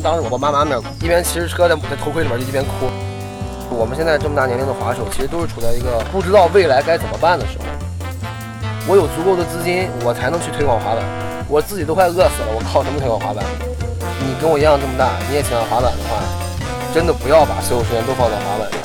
当着我爸妈妈面一边骑着车在在头盔里面就一边哭。我们现在这么大年龄的滑手，其实都是处在一个不知道未来该怎么办的时候。我有足够的资金，我才能去推广滑板。我自己都快饿死了，我靠什么推广滑板？你跟我一样这么大，你也喜欢滑板的话，真的不要把所有时间都放在滑板上。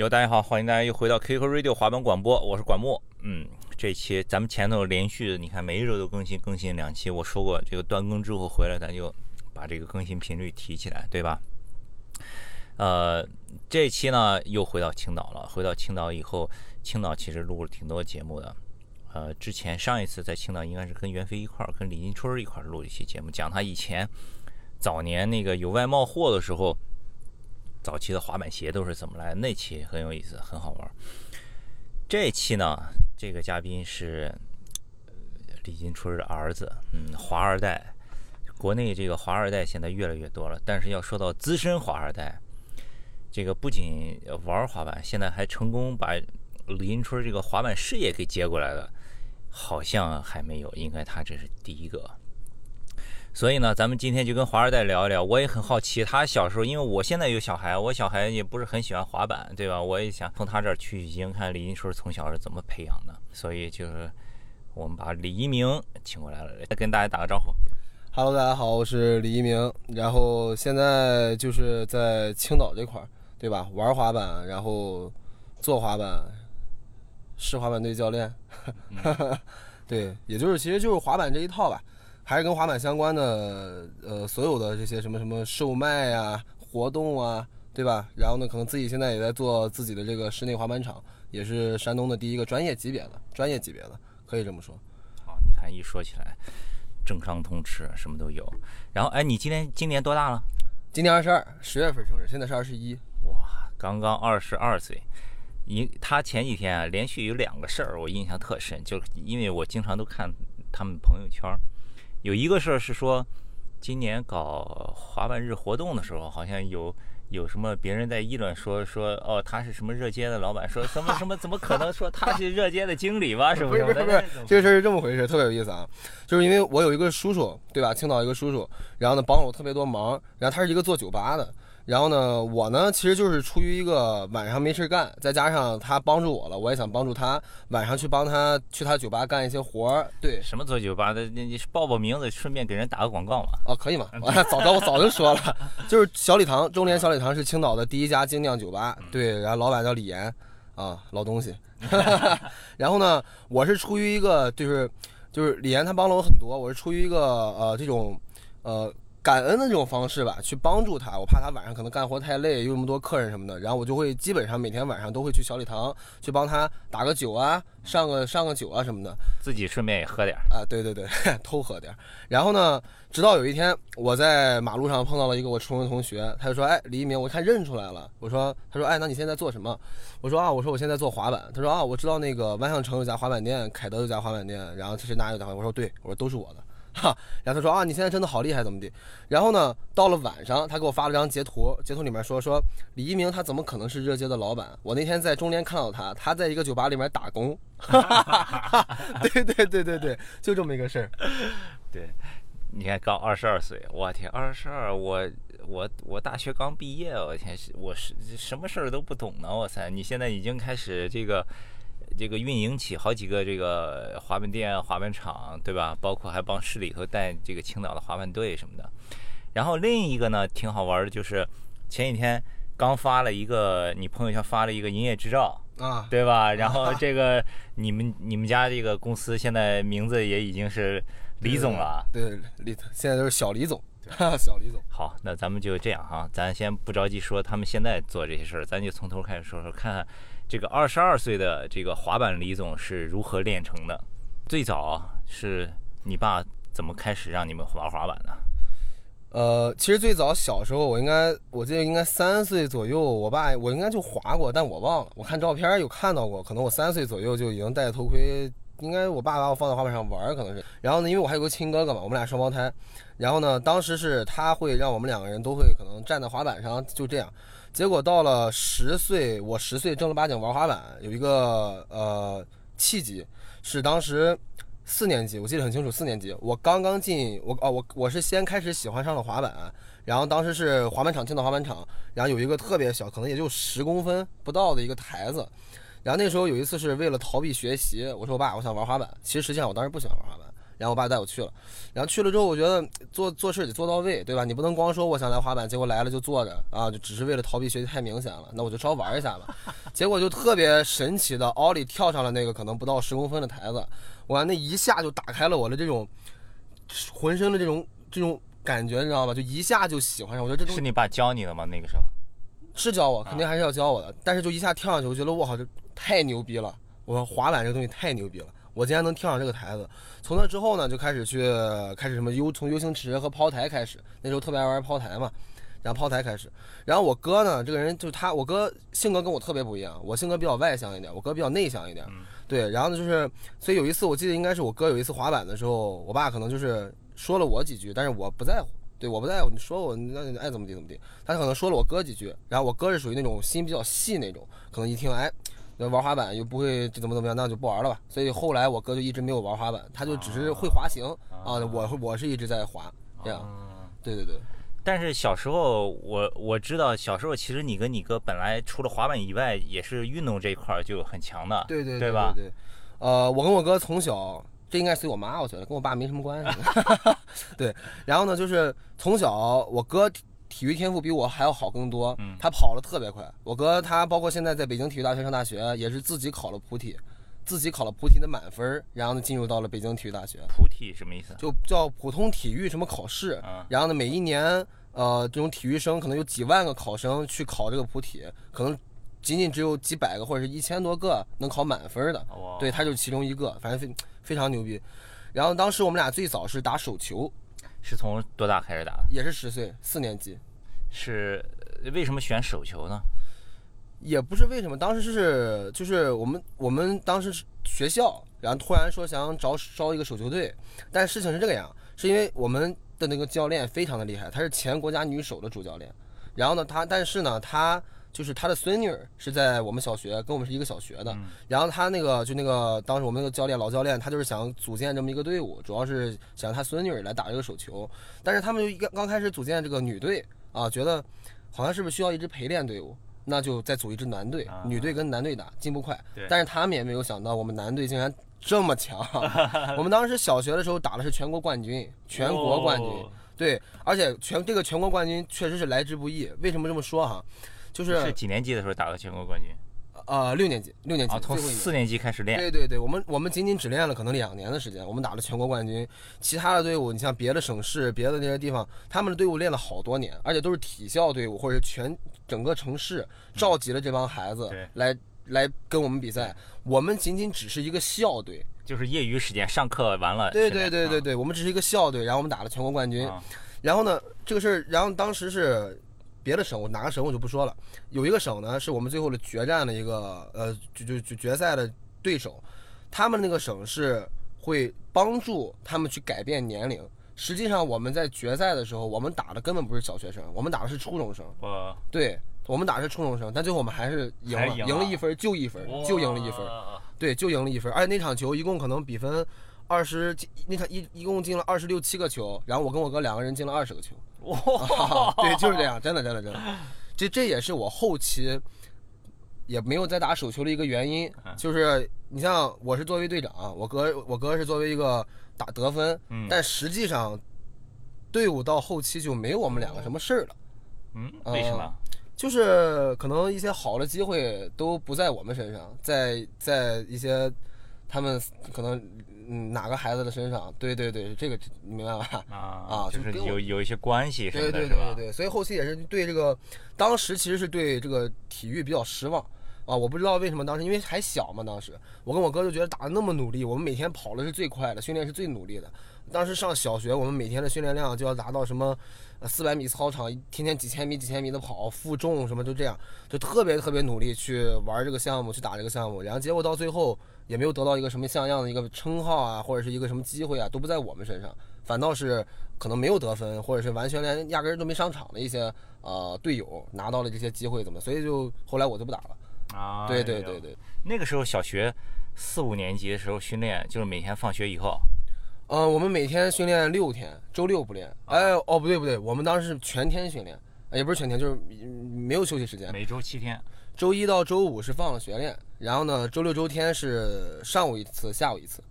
哟，大家好，欢迎大家又回到 QQ Radio 滑板广播，我是管木。嗯，这期咱们前头连续，你看每一周都更新更新两期。我说过，这个断更之后回来，咱就把这个更新频率提起来，对吧？呃，这期呢又回到青岛了。回到青岛以后，青岛其实录了挺多节目的。呃，之前上一次在青岛应该是跟袁飞一块儿，跟李金春一块儿录了一期节目，讲他以前早年那个有外贸货的时候。早期的滑板鞋都是怎么来？那期很有意思，很好玩。这期呢，这个嘉宾是李金春的儿子，嗯，华二代。国内这个华二代现在越来越多了，但是要说到资深华二代，这个不仅玩滑板，现在还成功把李金春这个滑板事业给接过来了，好像还没有，应该他这是第一个。所以呢，咱们今天就跟华二代聊一聊。我也很好奇，他小时候，因为我现在有小孩，我小孩也不是很喜欢滑板，对吧？我也想从他这儿取取经，看李一春从小是怎么培养的。所以就是我们把李一鸣请过来了，跟大家打个招呼。Hello，大家好，我是李一鸣。然后现在就是在青岛这块儿，对吧？玩滑板，然后做滑板，是滑板队教练。对，也就是其实就是滑板这一套吧。还是跟滑板相关的，呃，所有的这些什么什么售卖啊、活动啊，对吧？然后呢，可能自己现在也在做自己的这个室内滑板场，也是山东的第一个专业级别的、专业级别的，可以这么说。好，你看一说起来，政商通吃什么都有。然后，哎，你今年今年多大了？今年二十二，十月份生日，现在是二十一。哇，刚刚二十二岁。一他前几天啊，连续有两个事儿，我印象特深，就因为我经常都看他们朋友圈。有一个事儿是说，今年搞滑板日活动的时候，好像有有什么别人在议论说说哦，他是什么热街的老板，说 什么什么怎么可能说他是热街的经理吧？是不是？不是不是，这个事儿是这么回事，特别有意思啊！就是因为我有一个叔叔，对吧？青岛一个叔叔，然后呢帮了我特别多忙，然后他是一个做酒吧的。然后呢，我呢，其实就是出于一个晚上没事干，再加上他帮助我了，我也想帮助他，晚上去帮他去他酒吧干一些活儿。对，什么做酒吧的？你你报报名字，顺便给人打个广告嘛？哦，可以吗？早早我早就说了，就是小礼堂，中联小礼堂是青岛的第一家精酿酒吧。对，然后老板叫李岩，啊，老东西。然后呢，我是出于一个就是就是李岩他帮了我很多，我是出于一个呃这种呃。感恩的这种方式吧，去帮助他。我怕他晚上可能干活太累，又那么多客人什么的，然后我就会基本上每天晚上都会去小礼堂去帮他打个酒啊，上个上个酒啊什么的，自己顺便也喝点啊。对对对，偷喝点。然后呢，直到有一天我在马路上碰到了一个我初中的同学，他就说：“哎，李一鸣，我看认出来了。”我说：“他说，哎，那你现在做什么？”我说：“啊，我说我现在做滑板。”他说：“啊，我知道那个万象城有家滑板店，凯德有家滑板店，然后这是哪有家？”我说：“对，我说都是我的。”哈，然后他说啊，你现在真的好厉害，怎么的？然后呢，到了晚上，他给我发了张截图，截图里面说说李一鸣他怎么可能是热街的老板？我那天在中联看到他，他在一个酒吧里面打工。哈哈哈哈对对对对对，就这么一个事儿。对，你看刚二十二岁，我天，二十二，我我我大学刚毕业，我天，我是什么事儿都不懂呢，我塞，你现在已经开始这个。这个运营起好几个这个滑板店、滑板厂，对吧？包括还帮市里头带这个青岛的滑板队什么的。然后另一个呢，挺好玩的，就是前几天刚发了一个，你朋友圈发了一个营业执照啊，对吧？然后这个你们你们家这个公司现在名字也已经是李总了，对，李现在都是小李总，小李总。好，那咱们就这样哈，咱先不着急说他们现在做这些事儿，咱就从头开始说说看看。这个二十二岁的这个滑板李总是如何练成的？最早是你爸怎么开始让你们玩滑板的？呃，其实最早小时候，我应该我记得应该三岁左右，我爸我应该就滑过，但我忘了。我看照片有看到过，可能我三岁左右就已经戴头盔应该我爸把我放在滑板上玩，可能是。然后呢，因为我还有个亲哥哥嘛，我们俩双胞胎。然后呢，当时是他会让我们两个人都会可能站在滑板上，就这样。结果到了十岁，我十岁正儿八经玩滑板，有一个呃契机，是当时四年级，我记得很清楚，四年级我刚刚进我哦我我是先开始喜欢上了滑板，然后当时是滑板场青岛滑板场，然后有一个特别小，可能也就十公分不到的一个台子，然后那时候有一次是为了逃避学习，我说我爸我想玩滑板，其实实际上我当时不喜欢玩滑板。然后我爸带我去了，然后去了之后，我觉得做做事得做到位，对吧？你不能光说我想来滑板，结果来了就坐着啊，就只是为了逃避学习，太明显了。那我就稍玩一下吧。结果就特别神奇的，奥利跳上了那个可能不到十公分的台子，哇，那一下就打开了我的这种浑身的这种这种感觉，你知道吗？就一下就喜欢上。我觉得这种是你爸教你的吗？那个时候是教我，肯定还是要教我的。但是就一下跳上去，我觉得我好，这太牛逼了！我说滑板这个东西太牛逼了。我竟然能跳上这个台子，从那之后呢，就开始去开始什么 U 从 U 型池和抛台开始，那时候特别爱玩抛台嘛，然后抛台开始，然后我哥呢，这个人就是他，我哥性格跟我特别不一样，我性格比较外向一点，我哥比较内向一点，对，然后呢就是，所以有一次我记得应该是我哥有一次滑板的时候，我爸可能就是说了我几句，但是我不在乎，对，我不在乎，你说我那你爱怎么地怎么地，他可能说了我哥几句，然后我哥是属于那种心比较细那种，可能一听哎。玩滑板又不会怎么怎么样，那就不玩了吧。所以后来我哥就一直没有玩滑板，他就只是会滑行啊。我我是一直在滑，这样。对对对。但是小时候我我知道，小时候其实你跟你哥本来除了滑板以外，也是运动这一块就很强的。对对对吧？对。呃，我跟我哥从小，这应该随我妈，我觉得跟我爸没什么关系。对。然后呢，就是从小我哥。体育天赋比我还要好更多，他跑得特别快。我哥他包括现在在北京体育大学上大学，也是自己考了普体，自己考了普体的满分，然后呢进入到了北京体育大学。普体什么意思？就叫普通体育什么考试。然后呢，每一年呃这种体育生可能有几万个考生去考这个普体，可能仅仅只有几百个或者是一千多个能考满分的。对，他就是其中一个，反正非非常牛逼。然后当时我们俩最早是打手球。是从多大开始打的？也是十岁，四年级。是为什么选手球呢？也不是为什么，当时是就是我们我们当时学校，然后突然说想找招一个手球队，但事情是这个样，是因为我们的那个教练非常的厉害，他是前国家女手的主教练。然后呢，他但是呢，他。就是他的孙女是在我们小学，跟我们是一个小学的。然后他那个就那个当时我们那个教练老教练，他就是想组建这么一个队伍，主要是想让他孙女来打这个手球。但是他们就刚刚开始组建这个女队啊，觉得好像是不是需要一支陪练队伍，那就再组一支男队，女队跟男队打进步快。但是他们也没有想到我们男队竟然这么强。我们当时小学的时候打的是全国冠军，全国冠军。对，而且全这个全国冠军确实是来之不易。为什么这么说哈？就是是几年级的时候打的全国冠军？呃，六年级，六年级，从四年级开始练。对对对，我们我们仅仅只练了可能两年的时间，我们打了全国冠军。其他的队伍，你像别的省市、别的那些地方，他们的队伍练了好多年，而且都是体校队伍，或者全整个城市召集了这帮孩子来来跟我们比赛。我们仅仅只是一个校队，就是业余时间上课完了。对对对对对，我们只是一个校队，然后我们打了全国冠军。然后呢，这个事儿，然后当时是。别的省，我哪个省我就不说了。有一个省呢，是我们最后的决战的一个呃，就就就决赛的对手。他们那个省是会帮助他们去改变年龄。实际上我们在决赛的时候，我们打的根本不是小学生，我们打的是初中生。对，我们打的是初中生，但最后我们还是赢了，赢了一分就一分，就赢了一分。对，就赢了一分。而且那场球一共可能比分二十，那场一一共进了二十六七个球，然后我跟我哥两个人进了二十个球。哇，对，就是这样，真的，真的，真的，这这也是我后期也没有再打手球的一个原因，就是你像我是作为队长，我哥我哥是作为一个打得分，但实际上队伍到后期就没有我们两个什么事儿了，嗯，为什么？就是可能一些好的机会都不在我们身上，在在一些他们可能。嗯，哪个孩子的身上？对对对，这个你明白吧？啊啊，就是有有一些关系，对对对对对，所以后期也是对这个，当时其实是对这个体育比较失望，啊，我不知道为什么当时因为还小嘛，当时我跟我哥就觉得打的那么努力，我们每天跑的是最快的，训练是最努力的。当时上小学，我们每天的训练量就要达到什么，呃，四百米操场，天天几千米、几千米的跑，负重什么就这样，就特别特别努力去玩这个项目，去打这个项目。然后结果到最后也没有得到一个什么像样的一个称号啊，或者是一个什么机会啊，都不在我们身上，反倒是可能没有得分，或者是完全连压根儿都没上场的一些呃队友拿到了这些机会，怎么？所以就后来我就不打了。啊，对对对对，那个时候小学四五年级的时候训练，就是每天放学以后，呃，我们每天训练六天，周六不练。哎，哦，不对不对，我们当时是全天训练，呃也不是全天，就是嗯没有休息时间。每周七天。周一到周五是放了学练，然后呢，周六周天是上午一次，下午一次，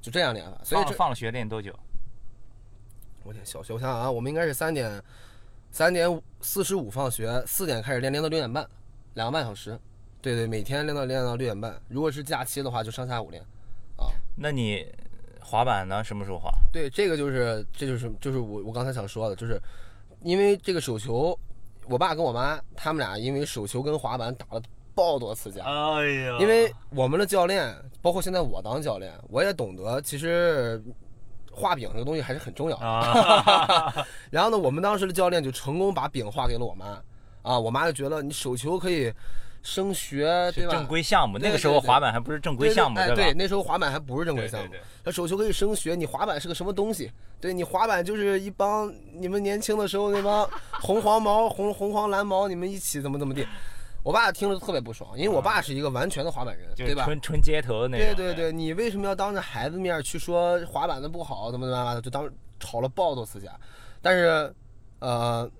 就这样练法。所以这放放了学练多久？我天，小学我想想啊，我们应该是三点三点四十五放学，四点开始练，练到六点半，两个半小时。对对，每天练到练到六点半。如果是假期的话，就上下午练。啊，那你滑板呢？什么时候滑？对，这个就是这就是就是我我刚才想说的，就是因为这个手球，我爸跟我妈他们俩因为手球跟滑板打了爆多次架。哎呀因为我们的教练，包括现在我当教练，我也懂得其实画饼这个东西还是很重要的。啊，然后呢，我们当时的教练就成功把饼画给了我妈，啊，我妈就觉得你手球可以升学，对吧？正规项目。那个时候滑板还不是正规项目，对吧？对，那时候滑板还不是正规项目那手球可以升学，你滑板是个什么东西？对你滑板就是一帮你们年轻的时候那帮红黄毛、红红黄蓝毛，你们一起怎么怎么地。我爸听了特别不爽，因为我爸是一个完全的滑板人，就是对吧？纯纯街头的那种。对对对，你为什么要当着孩子面去说滑板的不好，怎么怎么样的？就当吵了爆多次架。但是，呃，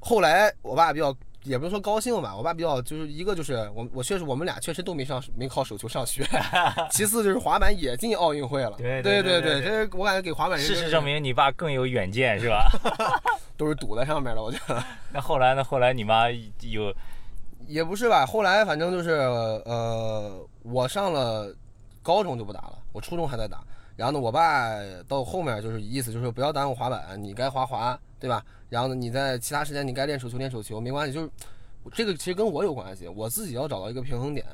后来我爸比较，也不是说高兴吧，我爸比较就是一个就是我我确实我们俩确实都没上没靠手球上学，其次就是滑板也进奥运会了。对对对这我感觉给滑板人事实证明，你爸更有远见，是吧？都是赌在上面了，我觉得。那后来呢？后来你妈有也不是吧，后来反正就是呃，我上了高中就不打了，我初中还在打。然后呢，我爸到后面就是意思就是不要耽误滑板，你该滑滑，对吧？然后呢，你在其他时间你该练手球练手球，没关系，就是这个其实跟我有关系，我自己要找到一个平衡点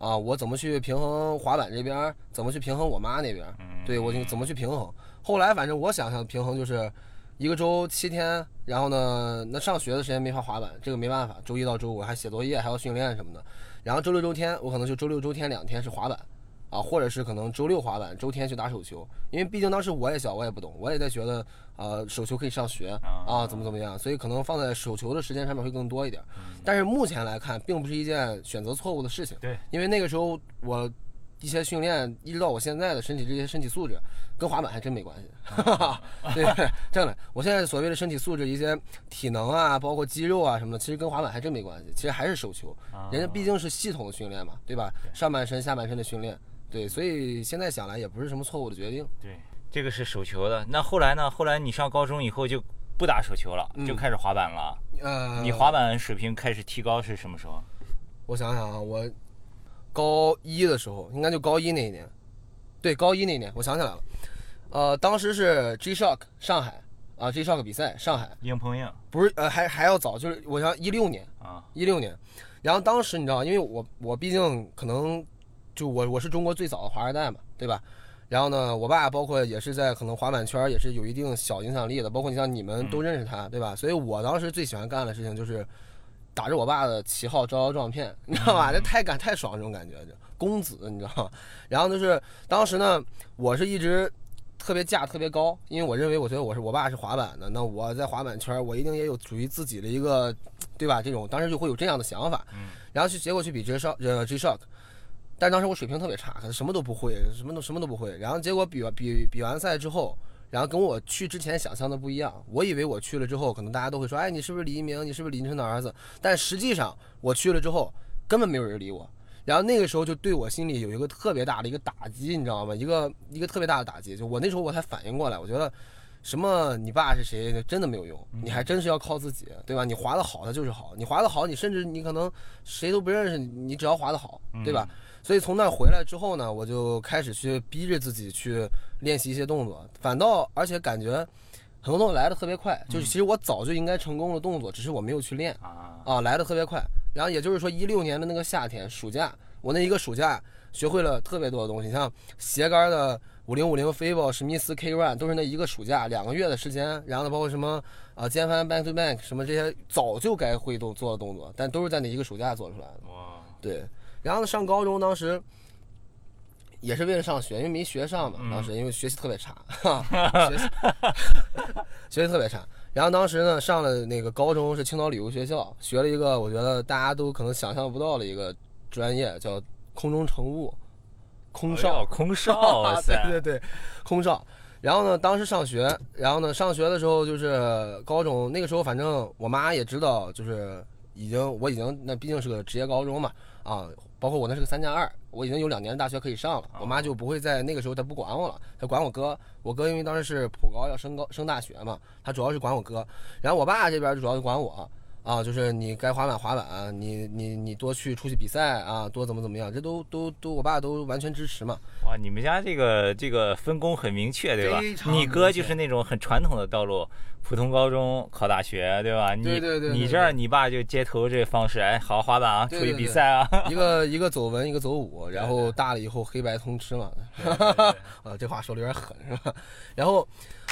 啊，我怎么去平衡滑板这边，怎么去平衡我妈那边，对我就怎么去平衡。后来反正我想象平衡就是一个周七天，然后呢，那上学的时间没法滑板，这个没办法，周一到周五还写作业，还要训练什么的。然后周六周天我可能就周六周天两天是滑板，啊，或者是可能周六滑板，周天去打手球。因为毕竟当时我也小，我也不懂，我也在觉得，呃，手球可以上学啊，怎么怎么样，所以可能放在手球的时间上面会更多一点。但是目前来看，并不是一件选择错误的事情。对，因为那个时候我一些训练，一直到我现在的身体这些身体素质，跟滑板还真没关系。对，这样的，我现在所谓的身体素质，一些体能啊，包括肌肉啊什么的，其实跟滑板还真没关系。其实还是手球，人家毕竟是系统的训练嘛，对吧？上半身、下半身的训练，对，所以现在想来也不是什么错误的决定。对，这个是手球的。那后来呢？后来你上高中以后就不打手球了，嗯就开始滑板了。呃，你滑板水平开始提高是什么时候？我想想啊，我高一的时候，应该就高一那一年，对，高一那一年，我想起来了，呃，当时是 G Shock 上海啊，G Shock 比赛上海，硬碰硬不是呃还还要早，就是我想一六年，啊，一六年，然后当时你知道，因为我我毕竟可能就我我是中国最早的华二代嘛，对吧？然后呢，我爸包括也是在可能滑板圈也是有一定小影响力的，包括你像你们都认识他，对吧？所以我当时最喜欢干的事情就是打着我爸的旗号招摇撞骗，你知道吧？这太感太爽这种感觉，就公子，你知道吗？然后就是当时呢，我是一直特别价特别高，因为我认为我觉得我是我爸是滑板的，那我在滑板圈我一定也有属于自己的一个，对吧？这种当时就会有这样的想法，然后去结果去比 G Shock 呃 G Shock，但当时我水平特别差，可能什么都不会，什么都什么都不会。然后结果比完比比完赛之后，然后跟我去之前想象的不一样。我以为我去了之后，可能大家都会说，哎，你是不是李一鸣？你是不是李金晨的儿子？但实际上我去了之后，根本没有人理我。然后那个时候就对我心里有一个特别大的一个打击，你知道吗？一个一个特别大的打击。就我那时候我才反应过来，我觉得什么你爸是谁真的没有用，你还真是要靠自己，对吧？你滑得好，他就是好；你滑得好，你甚至你可能谁都不认识你，你只要滑得好，对吧？所以从那儿回来之后呢，我就开始去逼着自己去练习一些动作，反倒而且感觉很多动作来的特别快，就是其实我早就应该成功的动作，只是我没有去练啊，啊，来的特别快。然后也就是说一六年的那个夏天暑假，我那一个暑假学会了特别多的东西，像斜杆的五零五零 Fable、史密斯 K Run 都是那一个暑假两个月的时间，然后呢包括什么啊肩翻 Back to Back 什么这些早就该会动做的动作，但都是在那一个暑假做出来的。哇，对，然后呢上高中当时。也是为了上学，因为没学上嘛。当时因为学习特别差，学习 学习特别差。然后当时呢，上了那个高中是青岛旅游学校，学了一个我觉得大家都可能想象不到的一个专业，叫空中乘务，空少，空少，对对对，空少。然后呢，当时上学，然后呢，上学的时候就是高中那个时候，反正我妈也知道，就是已经我已经那毕竟是个职业高中嘛，啊。包括我那是个三加二，我已经有两年的大学可以上了，我妈就不会在那个时候她不管我了，她管我哥，我哥因为当时是普高要升高升大学嘛，她主要是管我哥，然后我爸这边主要是管我。啊，就是你该滑板滑板，你你你多去出去比赛啊，多怎么怎么样，这都都都，我爸都完全支持嘛。哇，你们家这个这个分工很明确，对吧？你哥就是那种很传统的道路，普通高中考大学，对吧？对对对。你这儿你爸就街头这方式，哎，好好滑板啊，出去比赛啊。一个一个走文，一个走武，然后大了以后黑白通吃嘛。啊，这话说的有点狠是吧？然后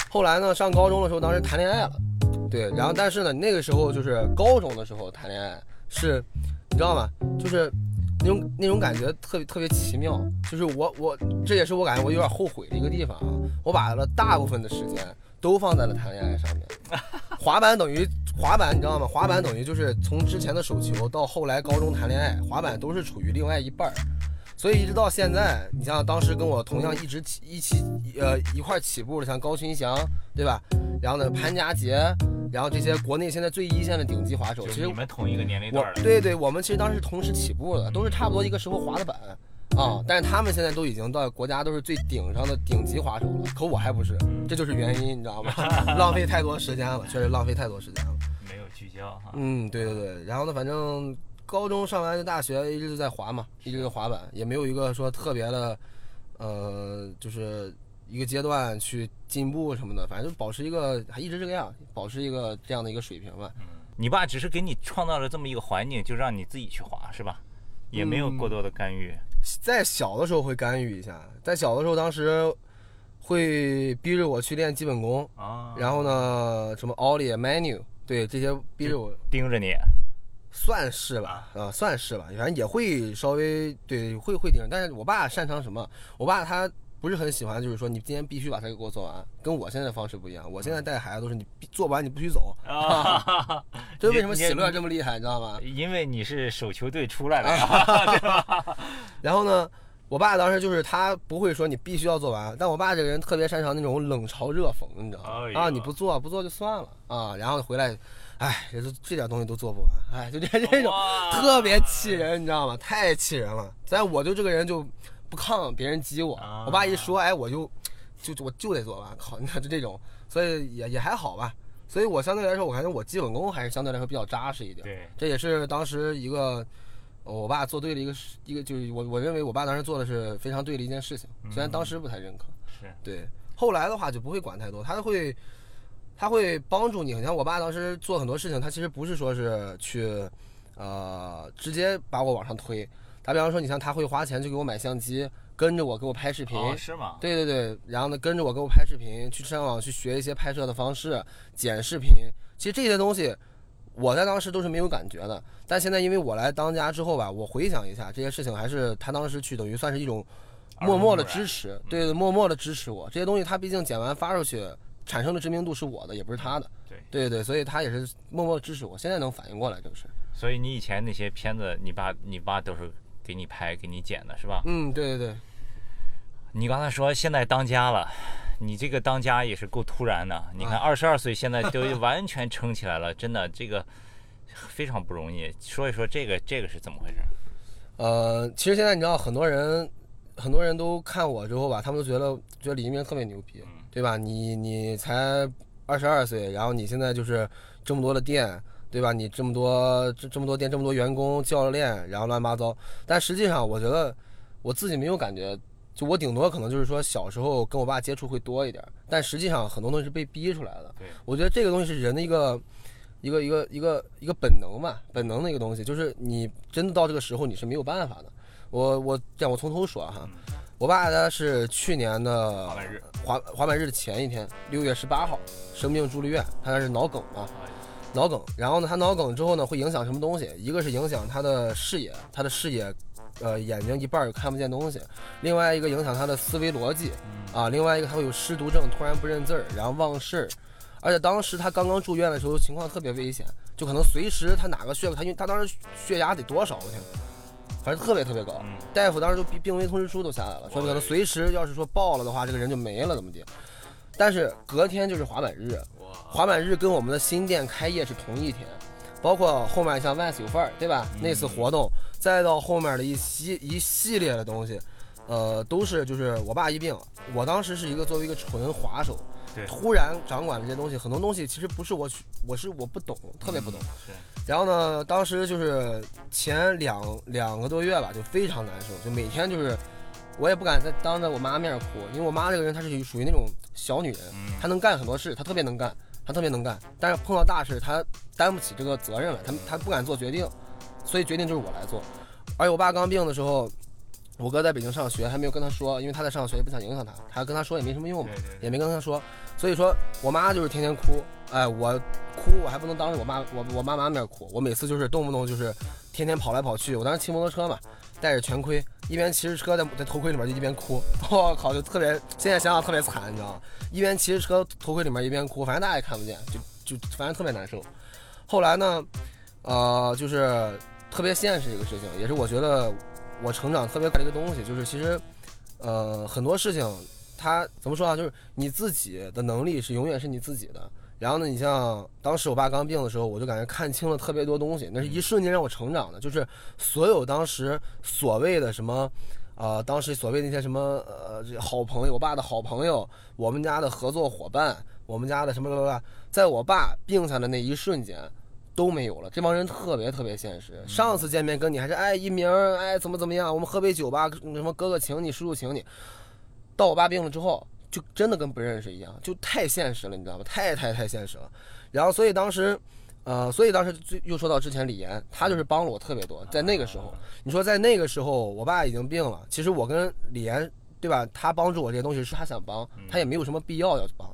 后来呢，上高中的时候，当时谈恋爱了。对，然后但是呢，那个时候就是高中的时候谈恋爱，是，你知道吗？就是那种那种感觉特别特别奇妙。就是我我这也是我感觉我有点后悔的一个地方啊。我把了大部分的时间都放在了谈恋爱上面。滑板等于滑板，你知道吗？滑板等于就是从之前的手球到后来高中谈恋爱，滑板都是处于另外一半儿。所以一直到现在，你像当时跟我同样一直起一起呃一块起步的，像高群祥，对吧？然后呢，潘家杰，然后这些国内现在最一线的顶级滑手，其实你们同一个年龄段的。对对，我们其实当时同时起步的，都是差不多一个时候滑的板啊。但是他们现在都已经到国家都是最顶上的顶级滑手了，可我还不是，这就是原因，你知道吗？浪费太多时间了，确实浪费太多时间了。没有聚焦哈。嗯，对对对。然后呢，反正。高中上完就大学，一直就在滑嘛，一直就滑板，也没有一个说特别的，呃，就是一个阶段去进步什么的，反正就保持一个，还一直这个样，保持一个这样的一个水平吧。嗯，你爸只是给你创造了这么一个环境，就让你自己去滑，是吧？也没有过多的干预。在小的时候会干预一下，在小的时候，当时会逼着我去练基本功啊，然后呢，什么奥利、menu，对这些逼着我盯着你。算是吧，啊，算是吧，反正也会稍微对会会盯，但是我爸擅长什么？我爸他不是很喜欢，就是说你今天必须把它给我做完，跟我现在的方式不一样。我现在带孩子都是你做完你不许走，这为什么喜乐这么厉害，你知道吗？因为你是手球队出来的，对吧？然后呢，我爸当时就是他不会说你必须要做完，但我爸这个人特别擅长那种冷嘲热讽，你知道吗？啊，你不做不做就算了啊，然后回来。哎，这都这点东西都做不完，哎，就这这种特别气人，你知道吗？太气人了。但我就这个人就不抗别人激我，我爸一说，哎，我就就我就得做完。靠，你看就这种，所以也也还好吧。所以我相对来说，我感觉我基本功还是相对来说比较扎实一点。对，这也是当时一个我爸做对了一个一个，就是我我认为我爸当时做的是非常对的一件事情，虽然当时不太认可。是对，后来的话就不会管太多，他会。他会帮助你，你像我爸当时做很多事情，他其实不是说是去，呃，直接把我往上推。打比方说，你像他会花钱去给我买相机，跟着我给我拍视频，是吗？对对对，然后呢，跟着我给我拍视频，去上网去学一些拍摄的方式，剪视频。其实这些东西，我在当时都是没有感觉的。但现在因为我来当家之后吧，我回想一下这些事情，还是他当时去等于算是一种默默的支持，对，默默的支持我。这些东西他毕竟剪完发出去。产生的知名度是我的，也不是他的。对对对，所以他也是默默支持我。现在能反应过来，就是。所以你以前那些片子，你爸你爸都是给你拍、给你剪的，是吧？嗯，对对对。你刚才说现在当家了，你这个当家也是够突然的。你看，二十二岁现在都完全撑起来了，真的这个非常不容易。说一说这个这个是怎么回事？呃，其实现在你知道，很多人很多人都看我之后吧，他们都觉得觉得李一鸣特别牛逼。对吧？你你才二十二岁，然后你现在就是这么多的店，对吧？你这么多这这么多店，这么多员工、教练，然后乱七八糟。但实际上，我觉得我自己没有感觉，就我顶多可能就是说小时候跟我爸接触会多一点，但实际上很多东西是被逼出来的。我觉得这个东西是人的一个。一个一个一个一个本能吧，本能的一个东西，就是你真的到这个时候你是没有办法的。我我这样我从头说哈，我爸他是去年的滑板日，滑滑板日的前一天，六月十八号生病住了院，他那是脑梗啊，脑梗。然后呢，他脑梗之后呢，会影响什么东西？一个是影响他的视野，他的视野，呃，眼睛一半儿看不见东西；另外一个影响他的思维逻辑，啊，另外一个他会有失读症，突然不认字儿，然后忘事儿。而且当时他刚刚住院的时候，情况特别危险，就可能随时他哪个血，他因为他当时血压得多少我天，反正特别特别高。嗯大夫当时就病病危通知书都下来了，说可能随时要是说爆了的话，这个人就没了怎么的。但是隔天就是滑板日，滑板日跟我们的新店开业是同一天，包括后面像万斯有范儿，对吧？嗯那次活动，再到后面的一系一系列的东西，呃，都是就是我爸一病，我当时是一个作为一个纯滑手，对突然掌管这些东西，很多东西其实不是我，我是我不懂，特别不懂。是，然后呢，当时就是前两两个多月吧，就非常难受，就每天就是，我也不敢再当着我妈面哭，因为我妈这个人她是属于那种小女人，嗯她能干很多事，她特别能干，她特别能干，但是碰到大事她担不起这个责任来，她她不敢做决定，所以决定就是我来做。而且我爸刚病的时候，我哥在北京上学，还没有跟他说，因为他在上学，也不想影响他，他跟他说也没什么用嘛也没跟他说，所以说我妈就是天天哭，哎，我哭我还不能当着我妈我我妈妈面哭，我每次就是动不动就是天天跑来跑去，我当时骑摩托车嘛，戴着全盔，一边骑着车在在头盔里面就一边哭，我靠，就特别现在想想特别惨，你知道吗？一边骑着车头盔里面一边哭，反正大家也看不见，就就反正特别难受。后来呢，呃，就是特别现实一个事情，也是我觉得我成长特别快的一个东西，就是其实，呃，很多事情它怎么说啊，就是你自己的能力是永远是你自己的。然后呢，你像当时我爸刚病的时候，我就感觉看清了特别多东西，那是一瞬间让我成长的。就是所有当时所谓的什么，呃，当时所谓那些什么呃这好朋友，我爸的好朋友，我们家的合作伙伴，我们家的什么什么，在我爸病下的那一瞬间。都没有了，这帮人特别特别现实。上次见面跟你还是哎一鸣儿哎怎么怎么样，我们喝杯酒吧，什么哥哥请你，叔叔请你。到我爸病了之后，就真的跟不认识一样，就太现实了，你知道吗？太太太现实了。然后所以当时，呃，所以当时就又说到之前李岩，他就是帮了我特别多，在那个时候，你说在那个时候，我爸已经病了，其实我跟李岩，对吧？他帮助我这些东西是他想帮，他也没有什么必要要去帮，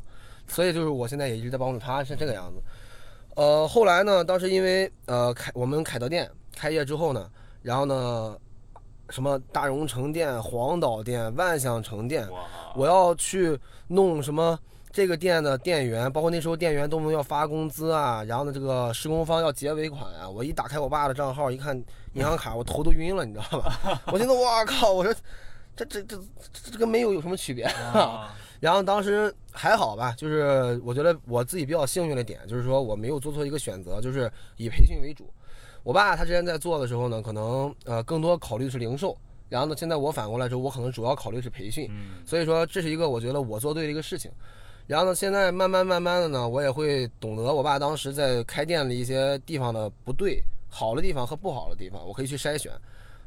所以就是我现在也一直在帮助他，是这个样子。呃，后来呢，当时因为呃凯我们凯德店开业之后呢，然后呢，什么大荣城店、黄岛店、万象城店，我要去弄什么这个店的店员，包括那时候店员都要发工资啊，然后呢，这个施工方要结尾款啊。我一打开我爸的账号，一看银行卡，我头都晕了，你知道吧？我寻思，我靠，我说这这这这这跟没有有什么区别？啊 然后当时还好吧，就是我觉得我自己比较幸运的点，就是说我没有做错一个选择，就是以培训为主。我爸他之前在做的时候呢，可能呃更多考虑的是零售，然后呢，现在我反过来之后，我可能主要考虑的是培训。嗯所以说这是一个我觉得我做对的一个事情。然后呢，现在慢慢慢慢的呢，我也会懂得我爸当时在开店的一些地方的不对、好的地方和不好的地方，我可以去筛选。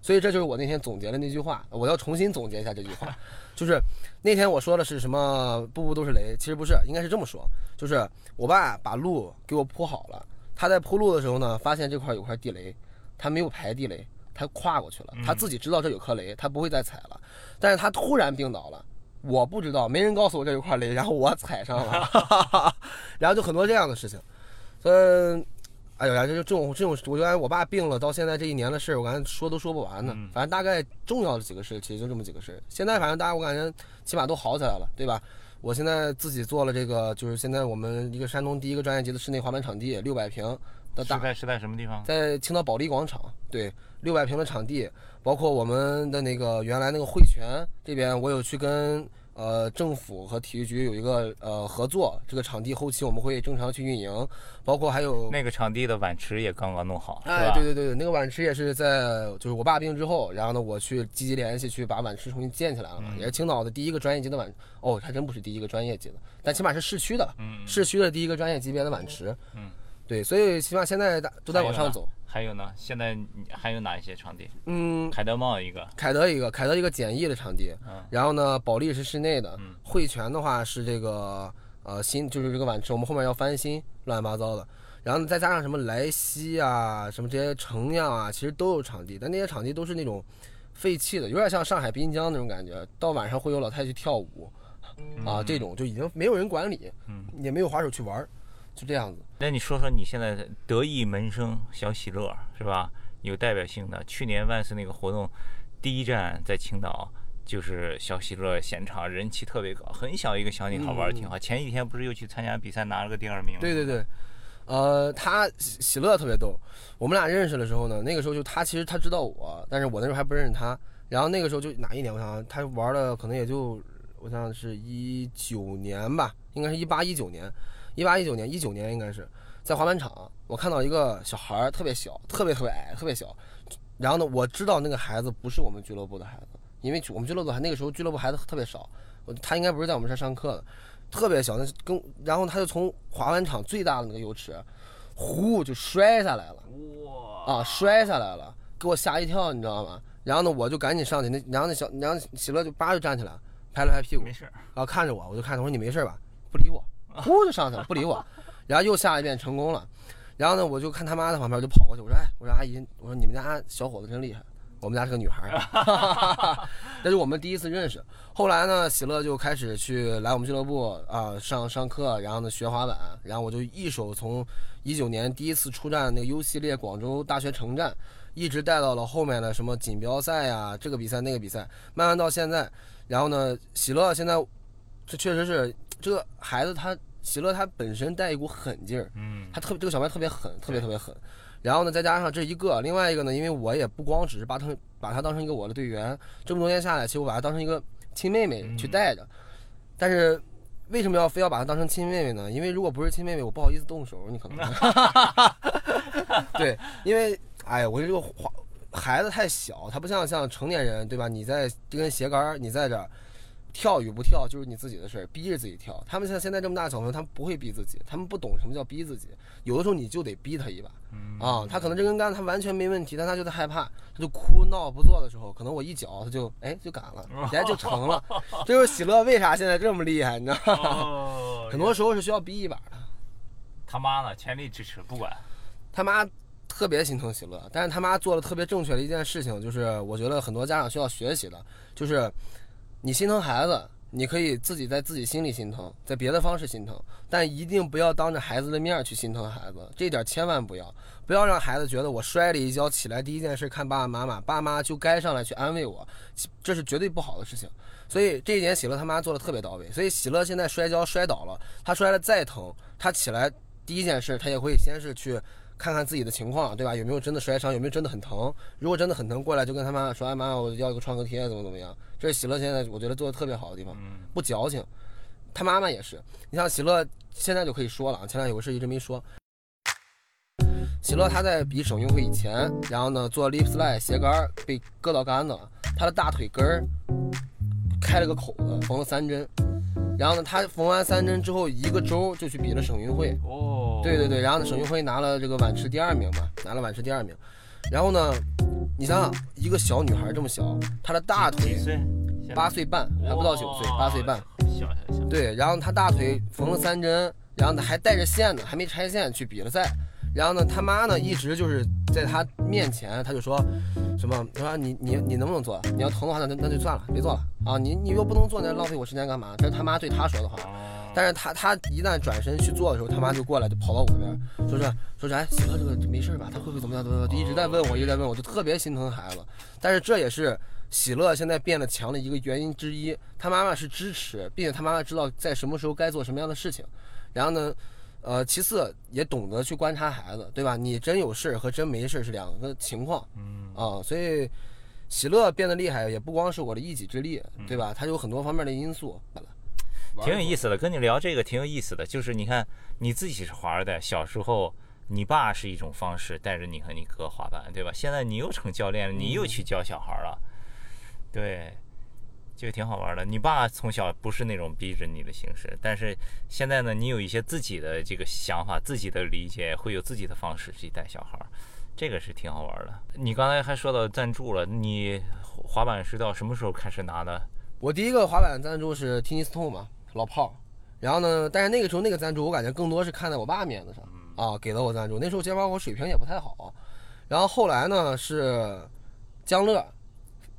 所以这就是我那天总结的那句话，我要重新总结一下这句话，就是那天我说的是什么？步步都是雷，其实不是，应该是这么说，就是我爸把路给我铺好了，他在铺路的时候呢，发现这块有块地雷，他没有排地雷，他跨过去了，他自己知道这有颗雷，他不会再踩了，但是他突然病倒了。我不知道，没人告诉我这有块雷，然后我踩上了，然后就很多这样的事情，嗯，哎呦呀，这就这种这种，我觉得我爸病了到现在这一年的事儿，我感觉说都说不完呢。嗯反正大概重要的几个事，其实就这么几个事。现在反正大家我感觉起码都好起来了，对吧？我现在自己做了这个，就是现在我们一个山东第一个专业级的室内滑板场地，六百平的大是在是在什么地方？在青岛保利广场，对，六百平的场地，包括我们的那个原来那个汇泉这边，我有去跟呃政府和体育局有一个呃合作，这个场地后期我们会正常去运营，包括还有。那个场地的碗池也刚刚弄好，是哎，对？对对对，那个碗池也是在就是我爸病之后，然后呢，我去积极联系去把碗池重新建起来了嘛，嗯也是青岛的第一个专业级的碗，哦，还真不是第一个专业级的，但起码是市区的市区的第一个专业级别的碗池，嗯，对，所以起码现在大都在往上走，还有呢？现在还有哪一些场地？嗯，凯德茂一个，凯德一个，凯德一个简易的场地，嗯然后呢，保利是室内的，嗯汇泉的话是这个呃新，就是这个晚池，我们后面要翻新，乱七八糟的。然后呢再加上什么莱西啊，什么这些城阳啊，其实都有场地，但那些场地都是那种废弃的，有点像上海滨江那种感觉。到晚上会有老太太去跳舞，啊，这种就已经没有人管理，也没有滑手去玩儿，就这样子。那你说说你现在得意门生小喜乐是吧？有代表性的，去年万斯那个活动第一站在青岛，就是小喜乐现场人气特别高，很小一个小女孩玩的挺好。前几天不是又去参加比赛拿了个第二名吗？对对对，呃，他喜喜乐特别逗。我们俩认识的时候呢，那个时候就他其实他知道我，但是我那时候还不认识他。然后那个时候就哪一年？我想想他玩的可能也就我想想是一九年吧，应该是一八一九年，一八一九年一九年应该是在滑板场，我看到一个小孩儿特别小，特别特别矮，特别小。然后呢，我知道那个孩子不是我们俱乐部的孩子，因为我们俱乐部还那个时候俱乐部孩子特别少，我他应该不是在我们这儿上课的，特别小，那跟然后他就从滑板场最大的那个游池，呼就摔下来了。哇啊，摔下来了，给我吓一跳，你知道吗？然后呢，我就赶紧上去，那然后那小然后喜乐就叭就站起来，拍了拍屁股，没事儿，然后看着我，我就看他，我说你没事吧？不理我，呼就上去了，不理我，然后又下一遍成功了，然后呢，我就看他妈在旁边，就跑过去，我说哎，我说阿姨，我说你们家小伙子真厉害，我们家是个女孩儿，这是我们第一次认识。后来呢，喜乐就开始去来我们俱乐部啊、上上课，然后呢学滑板，然后我就一手从一九年第一次出战那个 U 系列广州大学城站，一直带到了后面的什么锦标赛呀、这个比赛那个比赛，慢慢到现在，然后呢，喜乐现在这确实是这个孩子他喜乐他本身带一股狠劲儿，嗯，他特这个小白特别狠，特别特别狠。然后呢，再加上这一个，另外一个呢，因为我也不光只是把他把他当成一个我的队员，这么多年下来，其实我把他当成一个亲妹妹去带着。但是为什么要非要把他当成亲妹妹呢？因为如果不是亲妹妹，我不好意思动手，你可能 对，因为哎呀，我这个滑孩子太小，他不像像成年人，对吧？你在这根斜杆儿，你在这儿。跳与不跳就是你自己的事儿，逼着自己跳。他们像现在这么大的小朋友，他们不会逼自己，他们不懂什么叫逼自己。有的时候你就得逼他一把，啊，他可能这根杆他完全没问题，但他就在害怕，他就哭闹不做的时候，可能我一脚他就哎就敢了，哎就成了。这就是喜乐为啥现在这么厉害，你知道吗？哦很多时候是需要逼一把的。他妈呢，全力支持，不管。他妈特别心疼喜乐，但是他妈做了特别正确的一件事情，就是我觉得很多家长需要学习的，就是你心疼孩子，你可以自己在自己心里心疼，在别的方式心疼，但一定不要当着孩子的面去心疼孩子，这点千万不要，不要让孩子觉得我摔了一跤起来第一件事看爸爸妈妈，爸妈就该上来去安慰我，这是绝对不好的事情。所以这一点喜乐他妈做的特别到位，所以喜乐现在摔跤摔倒了，他摔了再疼，他起来第一件事他也会先是去。看看自己的情况，对吧？有没有真的摔伤？有没有真的很疼？如果真的很疼，过来就跟他妈妈说：“哎妈妈，我要一个创可贴，怎么怎么样？”这是喜乐现在我觉得做的特别好的地方，不矫情。他妈妈也是，你像喜乐现在就可以说了啊，前两有个事一直没说。喜乐他在比省运会以前，然后呢做 lip slide 斜杆被割到杆子了，他的大腿根儿开了个口子，缝了三针。然后呢，他缝完三针之后，一个周就去比了省运会。哦，对对对，然后呢，省运会拿了这个碗池第二名嘛，拿了碗池第二名。然后呢，你想想，一个小女孩这么小，她的大腿？八岁半，还不到九岁，八岁半。小小小。对，然后她大腿缝了三针，然后呢还带着线呢，还没拆线去比了赛。然后呢，他妈呢一直就是在他面前，他就说什么，他说你你你能不能做？你要疼的话，那那就算了，别做了啊！你你又不能坐，那浪费我时间干嘛？这是他妈对他说的话。但是他他一旦转身去做的时候，他妈就过来就跑到我这边，说是说是哎，喜乐这个没事吧？他会不会怎么样？怎么样？就一直在问我，一直在问我，就特别心疼孩子。但是这也是喜乐现在变得强的一个原因之一。他妈妈是支持，并且他妈妈知道在什么时候该做什么样的事情。然后呢，呃，其次也懂得去观察孩子，对吧？你真有事和真没事是两个情况。嗯啊，所以喜乐变得厉害也不光是我的一己之力，对吧？它有很多方面的因素。挺有意思的，跟你聊这个挺有意思的。就是你看你自己是华二代，小时候你爸是一种方式带着你和你哥滑板，对吧？现在你又成教练了，你又去教小孩了，对，就挺好玩的。你爸从小不是那种逼着你的形式，但是现在呢，你有一些自己的这个想法、自己的理解，会有自己的方式去带小孩儿，这个是挺好玩的。你刚才还说到赞助了，你滑板是到什么时候开始拿的？我第一个滑板赞助是 Tiny Stone 嘛，老炮儿。然后呢，但是那个时候那个赞助，我感觉更多是看在我爸面子上，啊，给了我赞助。那时候其实我水平也不太好，然后后来呢是江乐，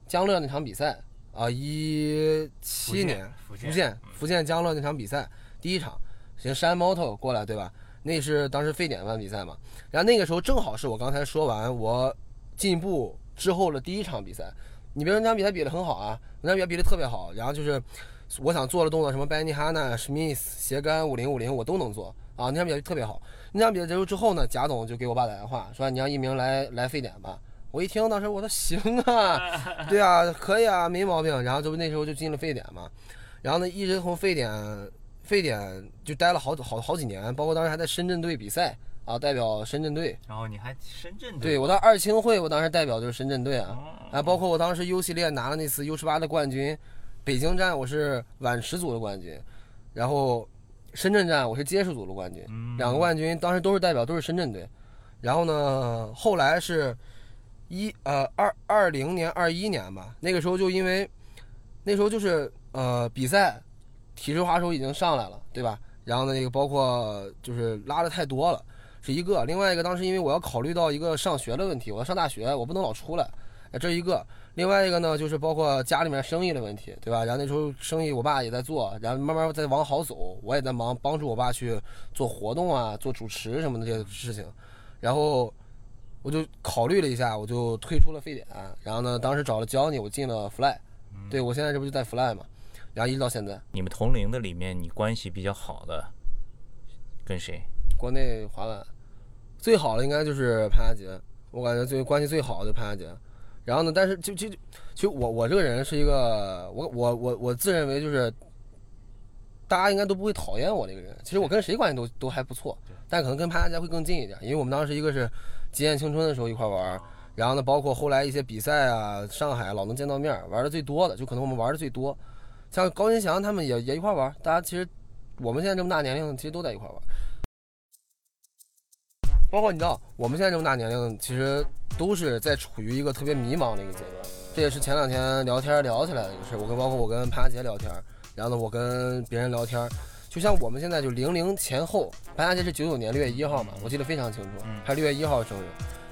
江乐那场比赛啊，一七年福福建福建江乐那场比赛第一场，行山猫头过来对吧？那是当时沸点办比赛嘛，然后那个时候正好是我刚才说完我进步之后的第一场比赛。你别说那场比赛比得很好啊，那场比赛比得特别好，然后就是我想做的动作，什么拜尼哈纳、史密斯、斜杆、五零五零，我都能做啊。那场比赛特别好。那场比赛结束之后呢，贾总就给我爸打电话说：“你让一鸣来来沸点吧。”我一听，当时我说：“行啊，对啊，可以啊，没毛病。”然后就那时候就进了沸点嘛，然后呢，一直从沸点沸点就待了好好好几年，包括当时还在深圳队比赛啊，代表深圳队。然后你还深圳对我到二青会，我当时代表就是深圳队啊。哦啊，包括我当时 U 系列拿了那次 U 十八的冠军，北京站我是晚池组的冠军，然后深圳站我是接触组的冠军，嗯两个冠军当时都是代表，都是深圳队。然后呢，后来是一呃二二零年二一年吧，那个时候就因为那时候就是呃比赛，体式滑手已经上来了，对吧？然后呢，那个包括就是拉的太多了，是一个。另外一个，当时因为我要考虑到一个上学的问题，我要上大学，我不能老出来，哎，这一个。另外一个呢，就是包括家里面生意的问题，对吧？然后那时候生意我爸也在做，然后慢慢在往好走，我也在忙帮助我爸去做活动啊，做主持什么的这些事情。然后我就考虑了一下，我就退出了沸点。然后呢，当时找了 Johnny，我进了 Fly，对我现在这不就在 Fly 嘛？然后一直到现在，你们同龄的里面，你关系比较好的跟谁？国内滑板最好的应该就是潘佳杰，我感觉最关系最好的就潘佳杰。然后呢，但是就就就我我这个人是一个，我我我我自认为就是大家应该都不会讨厌我这个人。其实我跟谁关系都都还不错，但可能跟潘佳杰会更近一点，因为我们当时一个是极限青春的时候一块玩，然后呢，包括后来一些比赛啊，上海老能见到面，玩的最多的，就可能我们玩的最多。像高金祥他们也也一块玩，大家其实我们现在这么大年龄，其实都在一块玩。包括你知道，我们现在这么大年龄，其实都是在处于一个特别迷茫的一个阶段。这也是前两天聊天聊起来的一个事儿。我跟包括我跟潘佳杰聊天，然后呢，我跟别人聊天，就像我们现在就零零前后，潘佳杰是九九年六月一号嘛，我记得非常清楚，他六月一号生日。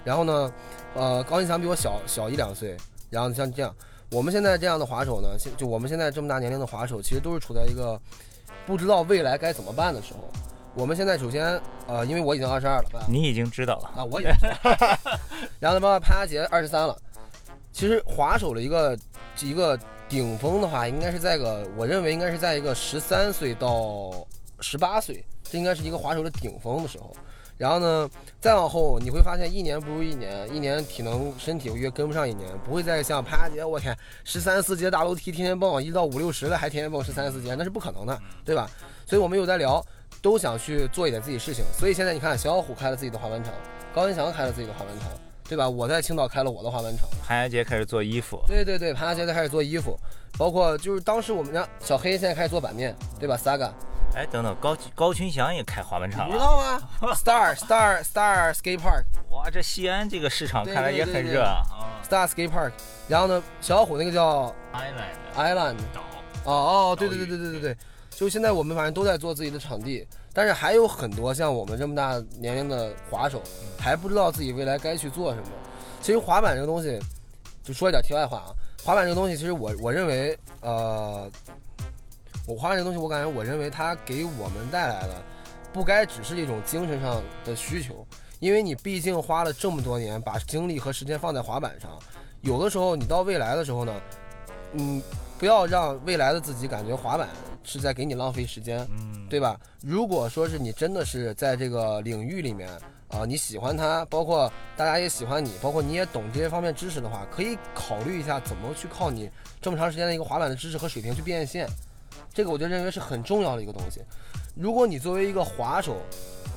然后呢，呃，高金祥比我小小一两岁。然后像这样，我们现在这样的滑手呢，现就我们现在这么大年龄的滑手，其实都是处在一个不知道未来该怎么办的时候。我们现在首先，呃，因为我已经二十二了，你已经知道了，啊，我也知道。然后呢，包括潘佳杰二十三了。其实滑手的一个一个顶峰的话，应该是在个，我认为应该是在一个十三岁到十八岁，这应该是一个滑手的顶峰的时候。然后呢，再往后你会发现一年不如一年，一年体能身体越跟不上一年，不会再像潘佳杰，我天，十三四阶大楼梯天天蹦，一到五六十了还天天蹦十三四阶，那是不可能的，对吧？所以我们有在聊，都想去做一点自己事情。所以现在你看，小虎开了自己的滑板场，高文祥开了自己的滑板场，对吧？我在青岛开了我的滑板场。潘佳杰开始做衣服，对对对，潘佳杰在开始做衣服，包括就是当时我们家小黑现在开始做板面，对吧？Saga，哎，等等，高高群祥也开滑板场了。你知，道吗？Star Star Star Skate Park 哇，这西安这个市场看来也很热啊。啊。Star Skate Park，然后呢，小虎那个叫 Island Island，岛，哦哦，对对对对对对对，就现在我们反正都在做自己的场地，但是还有很多像我们这么大年龄的滑手，还不知道自己未来该去做什么。其实滑板这个东西，就说一点题外话啊，滑板这个东西，其实我我认为，呃，我花这个东西，我感觉我认为它给我们带来的，不该只是一种精神上的需求，因为你毕竟花了这么多年，把精力和时间放在滑板上，有的时候你到未来的时候呢，嗯，不要让未来的自己感觉滑板是在给你浪费时间，嗯，对吧？如果说是你真的是在这个领域里面啊、你喜欢它，包括大家也喜欢你，包括你也懂这些方面知识的话，可以考虑一下怎么去靠你这么长时间的一个滑板的知识和水平去变现。这个我就认为是很重要的一个东西。如果你作为一个滑手，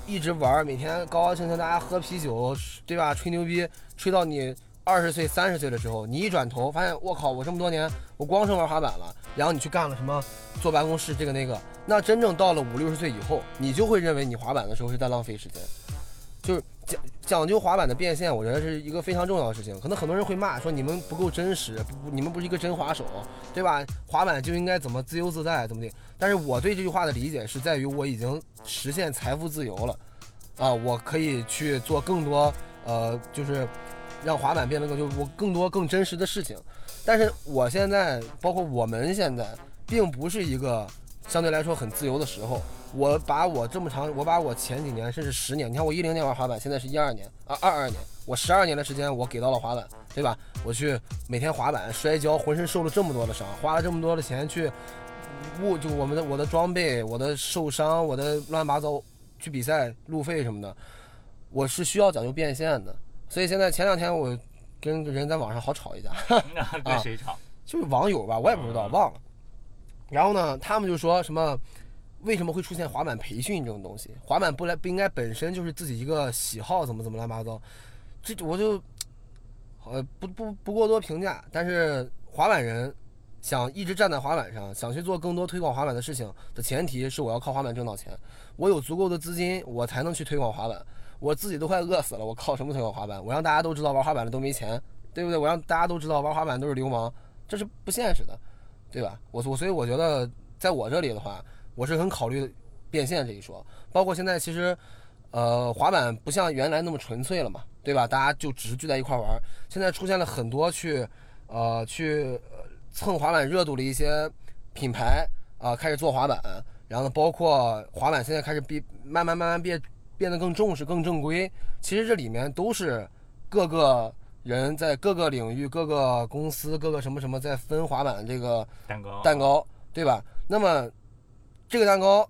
一直玩，每天高高兴兴大家喝啤酒，对吧？吹牛逼，吹到你二十岁、三十岁的时候，你一转头发现，我靠，我这么多年我光剩玩滑板了，然后你去干了什么坐办公室这个那个，那真正到了五六十岁以后，你就会认为你滑板的时候是在浪费时间。讲讲究滑板的变现，我觉得是一个非常重要的事情。可能很多人会骂说你们不够真实，不不你们不是一个真滑手，对吧？滑板就应该怎么自由自在，怎么的。但是我对这句话的理解是在于我已经实现财富自由了，啊，我可以去做更多呃，就是让滑板变得更就我更多更真实的事情。但是我现在，包括我们现在，并不是一个相对来说很自由的时候。我把我这么长，我把我前几年甚至十年，你看我一零年玩滑板，现在是一二年啊二二年，我十二年的时间我给到了滑板，对吧？我去每天滑板摔跤，浑身受了这么多的伤，花了这么多的钱去物就我们的我的装备，我的受伤，我的乱七八糟去比赛路费什么的，我是需要讲究变现的。所以现在前两天我跟人在网上好吵一架，跟谁吵？就是网友吧，我也不知道忘了。然后呢，他们就说什么？为什么会出现滑板培训这种东西？滑板不来不应该本身就是自己一个喜好，怎么怎么乱七八糟？这我就呃不不不过多评价。但是滑板人想一直站在滑板上，想去做更多推广滑板的事情的前提是我要靠滑板挣到钱。我有足够的资金，我才能去推广滑板。我自己都快饿死了，我靠什么推广滑板？我让大家都知道玩滑板的都没钱，对不对？我让大家都知道玩滑板都是流氓，这是不现实的，对吧？我我所以我觉得在我这里的话。我是很考虑变现这一说，包括现在其实，呃，滑板不像原来那么纯粹了嘛，对吧？大家就只是聚在一块玩。现在出现了很多去，呃，去蹭滑板热度的一些品牌啊，开始做滑板。然后呢，包括滑板现在开始变，慢慢慢慢变变得更重视、更正规。其实这里面都是各个人在各个领域、各个公司、各个什么什么在分滑板这个蛋糕，蛋糕，对吧？那么。这个蛋糕，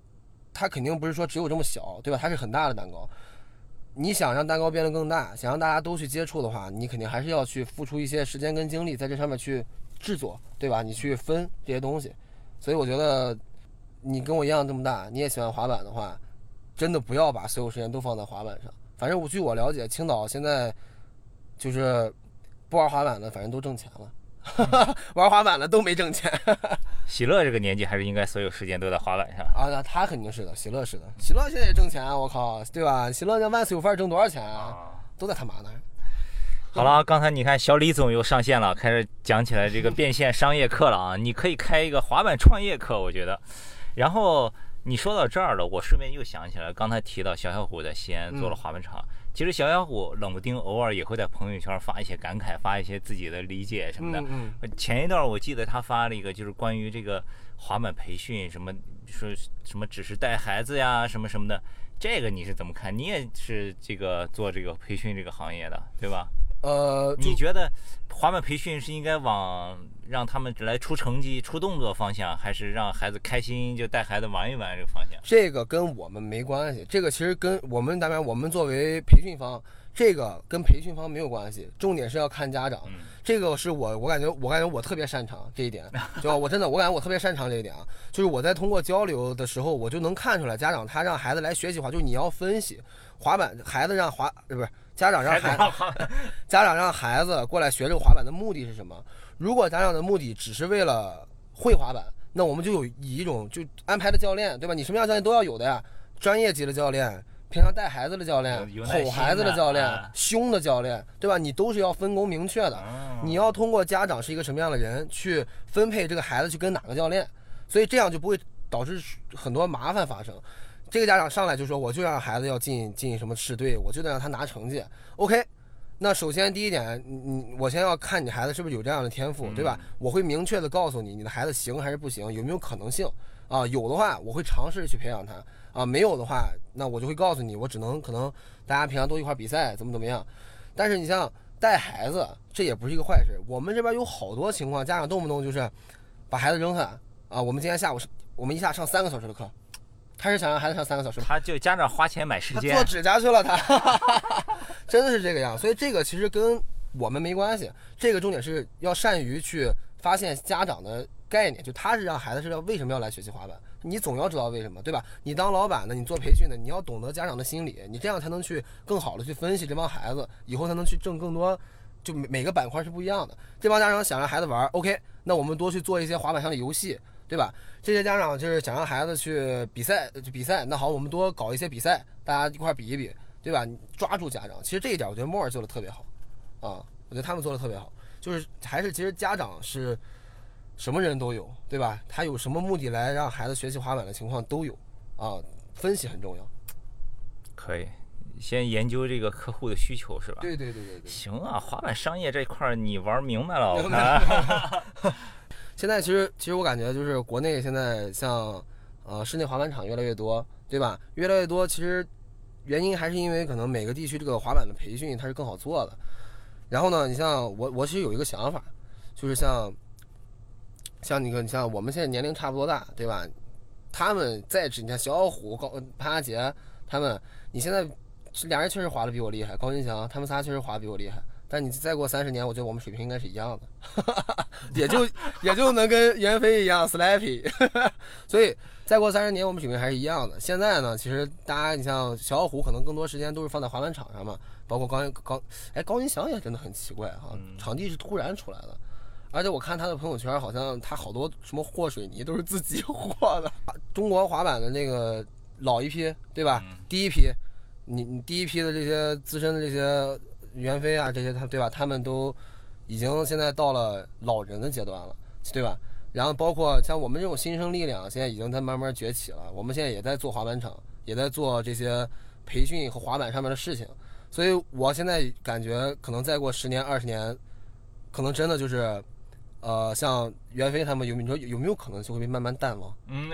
它肯定不是说只有这么小，对吧？它是很大的蛋糕。你想让蛋糕变得更大，想让大家都去接触的话，你肯定还是要去付出一些时间跟精力在这上面去制作，对吧？你去分这些东西。所以我觉得，你跟我一样这么大，你也喜欢滑板的话，真的不要把所有时间都放在滑板上。反正我据我了解，青岛现在就是不玩滑板的，反正都挣钱了。玩滑板的都没挣钱。喜乐这个年纪还是应该所有时间都在滑板上啊？那他肯定是的，喜乐是的，喜乐现在也挣钱，我靠，对吧？喜乐那万岁有范挣多少钱啊？都在他妈那儿。好了，刚才你看小李总又上线了，开始讲起来这个变现商业课了啊！你可以开一个滑板创业课，我觉得。然后你说到这儿了，我顺便又想起来，刚才提到小小虎在西安做了滑板厂。其实小小虎冷不丁偶尔也会在朋友圈发一些感慨，发一些自己的理解什么的。嗯嗯。前一段我记得他发了一个，就是关于这个滑板培训，什么说什么只是带孩子呀，什么什么的。这个你是怎么看？你也是这个做这个培训这个行业的，对吧？呃，你觉得滑板培训是应该往让他们来出成绩、出动作方向，还是让孩子开心就带孩子玩一玩这个方向？这个跟我们没关系，这个其实跟我们当然我们作为培训方，这个跟培训方没有关系，重点是要看家长。这个是我我感觉我感觉我特别擅长这一点，就我真的我感觉我特别擅长这一点啊，就是我在通过交流的时候，我就能看出来家长他让孩子来学习滑，就是你要分析滑板，孩子让滑不是。家长让孩子，家长让孩子过来学这个滑板的目的是什么？如果家长的目的只是为了会滑板，那我们就有以一种就安排的教练，对吧？你什么样教练都要有的呀，专业级的教练，平常带孩子的教练，吼孩子的教练，凶的教练，对吧？你都是要分工明确的。你要通过家长是一个什么样的人去分配这个孩子去跟哪个教练，所以这样就不会导致很多麻烦发生。这个家长上来就说，我就让孩子要进进什么市队，我就得让他拿成绩。OK，那首先第一点，你你我先要看你孩子是不是有这样的天赋，对吧？我会明确的告诉你，你的孩子行还是不行，有没有可能性啊？有的话，我会尝试去培养他啊；没有的话，那我就会告诉你，我只能可能大家平常都一块比赛，怎么怎么样。但是你像带孩子，这也不是一个坏事。我们这边有好多情况，家长动不动就是把孩子扔下啊。我们今天下午，我们一下上三个小时的课。他是想让孩子上三个小时，他就家长花钱买时间，做指甲去了，他 真的是这个样。所以这个其实跟我们没关系，这个重点是要善于去发现家长的概念，就他是让孩子是要为什么要来学习滑板，你总要知道为什么，对吧？你当老板的，你做培训的，你要懂得家长的心理，你这样才能去更好的去分析这帮孩子，以后才能去挣更多。就每每个板块是不一样的，这帮家长想让孩子玩，OK，那我们多去做一些滑板上的游戏。对吧？这些家长就是想让孩子去比赛，去比赛。那好，我们多搞一些比赛，大家一块比一比，对吧？抓住家长。其实这一点，我觉得莫尔做的特别好，啊，我觉得他们做的特别好。就是还是其实家长是什么人都有，对吧？他有什么目的来让孩子学习滑板的情况都有，啊，分析很重要。可以，先研究这个客户的需求是吧？对对对对对。行啊，滑板商业这块儿你玩明白了，我 看。现在其实其实我感觉就是国内现在像呃室内滑板场越来越多，对吧？越来越多，其实原因还是因为可能每个地区这个滑板的培训它是更好做的。然后呢，你像我我其实有一个想法，就是像像你个你像我们现在年龄差不多大，对吧？他们在职，你看小虎、高潘阿杰他们，你现在俩人确实滑的比我厉害，高金祥他们仨确实滑的比我厉害。但你再过三十年，我觉得我们水平应该是一样的，也就 也就能跟袁飞一样 slappy。所以再过三十年，我们水平还是一样的。现在呢，其实大家你像小虎，可能更多时间都是放在滑板场上嘛，包括高高哎高云翔也真的很奇怪哈，场地是突然出来的，而且我看他的朋友圈，好像他好多什么和水泥都是自己和的。中国滑板的那个老一批，对吧？第一批，你你第一批的这些资深的这些。袁飞啊，这些他对吧？他们都已经现在到了老人的阶段了，对吧？然后包括像我们这种新生力量，现在已经在慢慢崛起了。我们现在也在做滑板场，也在做这些培训和滑板上面的事情。所以我现在感觉，可能再过十年、二十年，可能真的就是，呃，像袁飞他们有，你说有没有可能就会被慢慢淡忘？嗯，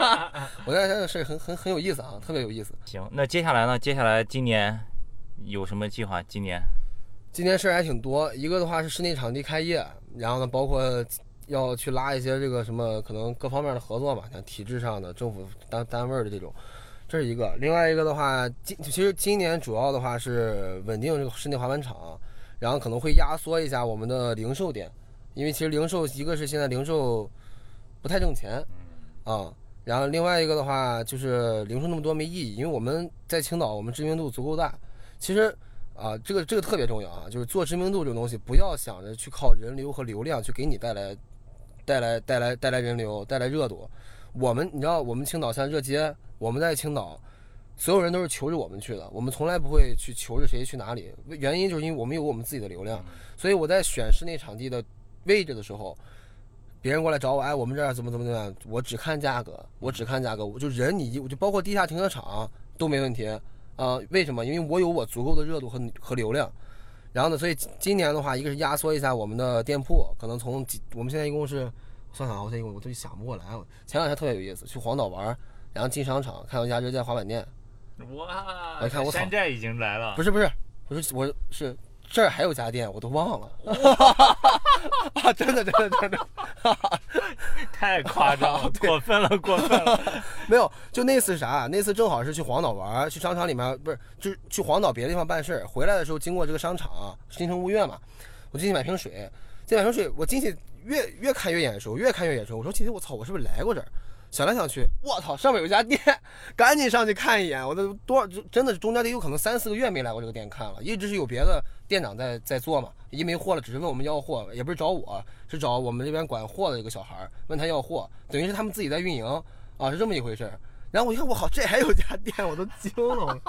我觉得这个事很很很有意思啊，特别有意思。行，那接下来呢？接下来今年。有什么计划？今年，今年事儿还挺多。一个的话是室内场地开业，然后呢，包括要去拉一些这个什么可能各方面的合作吧，像体制上的、政府单单位的这种，这是一个。另外一个的话，今其实今年主要的话是稳定这个室内滑板场，然后可能会压缩一下我们的零售点，因为其实零售一个是现在零售不太挣钱，啊。然后另外一个的话就是零售那么多没意义，因为我们在青岛，我们知名度足够大。其实，啊，这个这个特别重要啊，就是做知名度这个东西，不要想着去靠人流和流量去给你带来，带来带来带来人流，带来热度。我们你知道，我们青岛像热街，我们在青岛，所有人都是求着我们去的，我们从来不会去求着谁去哪里。原因就是因为我们有我们自己的流量，所以我在选室内场地的位置的时候，别人过来找我，哎，我们这儿怎么怎么怎么样，我只看价格，我只看价格，我就人你就包括地下停车场都没问题。啊，为什么？因为我有我足够的热度和和流量，然后呢，所以今年的话，一个是压缩一下我们的店铺，可能从几，我们现在一共是，算算啊，我现在一共我都想不过来。前两天特别有意思，去黄岛玩，然后进商场看到一家热街滑板店，哇！我看我山寨已经来了，不是不是，我是我是。这儿还有家店，我都忘了。啊，真的，真的，真的，太夸张了，过分了，过分了。没有，就那次啥？那次正好是去黄岛玩，去商场里面，不是，就是去黄岛别的地方办事儿。回来的时候经过这个商场，新城物院嘛，我进去买瓶水。进买瓶水，我进去越越看越眼熟，越看越眼熟。我说其实我操，我是不是来过这儿？想来想去，我操，上面有家店，赶紧上去看一眼。我都多少，真的是中间得有可能三四个月没来过这个店看了，一直是有别的店长在在做嘛，一没货了，只是问我们要货，也不是找我，是找我们这边管货的一个小孩问他要货，等于是他们自己在运营啊，是这么一回事然后我一看，我靠，这还有家店，我都惊了。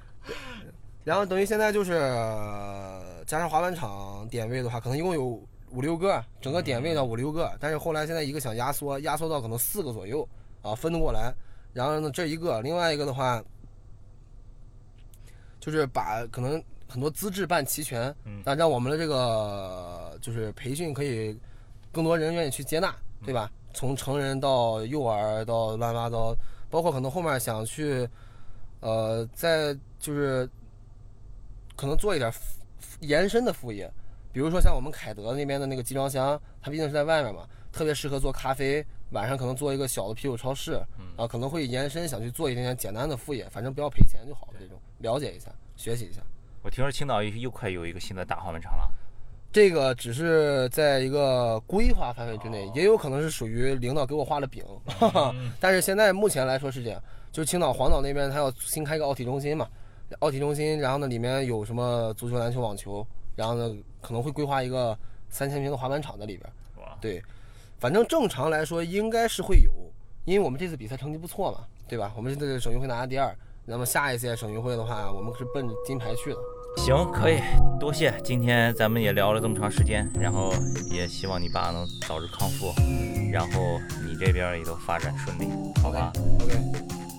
然后等于现在就是加上滑板场点位的话，可能一共有。五六个，整个点位到五六个，但是后来现在一个想压缩，压缩到可能四个左右啊，分得过来。然后呢，这一个，另外一个的话，就是把可能很多资质办齐全，让让我们的这个就是培训可以更多人愿意去接纳，对吧？从成人到幼儿到乱七八糟，包括可能后面想去，呃，在就是可能做一点延伸的副业。比如说像我们凯德那边的那个集装箱，它毕竟是在外面嘛，特别适合做咖啡。晚上可能做一个小的啤酒超市，啊，可能会延伸想去做一点点简单的副业，反正不要赔钱就好了。这种了解一下，学习一下。我听说青岛又快有一个新的大滑板场了，这个只是在一个规划范围之内，也有可能是属于领导给我画的饼。但是现在目前来说是这样，就是青岛黄岛那边它要新开一个奥体中心嘛，奥体中心，然后呢里面有什么足球、篮球、网球。然后呢，可能会规划一个三千平的滑板场在里边。对，反正正常来说应该是会有，因为我们这次比赛成绩不错嘛，对吧？我们这次省运会拿了第二，那么下一届省运会的话，我们是奔着金牌去的。行，可以，多谢。今天咱们也聊了这么长时间，然后也希望你爸能早日康复，然后你这边也都发展顺利，好吧？OK，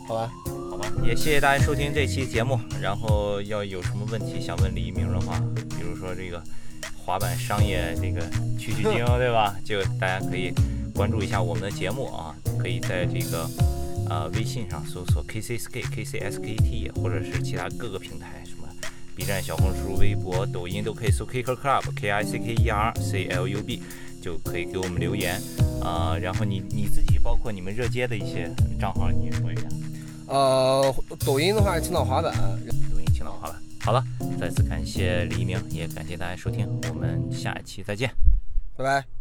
好吧，好吧。也谢谢大家收听这期节目。然后要有什么问题想问李一鸣的话，比如说这个滑板商业这个取取经，对吧？就大家可以关注一下我们的节目啊，可以在这个呃微信上搜索 KCSK KCSKT，或者是其他各个平台，什么 B 站、小红书、微博、抖音都可以搜 Kicker Club K I C K E R C L U B，就可以给我们留言啊、然后你你自己包括你们热街的一些账号，你也说一下。呃，抖音的话是青岛滑板，抖音青岛好了，好了，再次感谢黎明，也感谢大家收听，我们下一期再见。拜拜。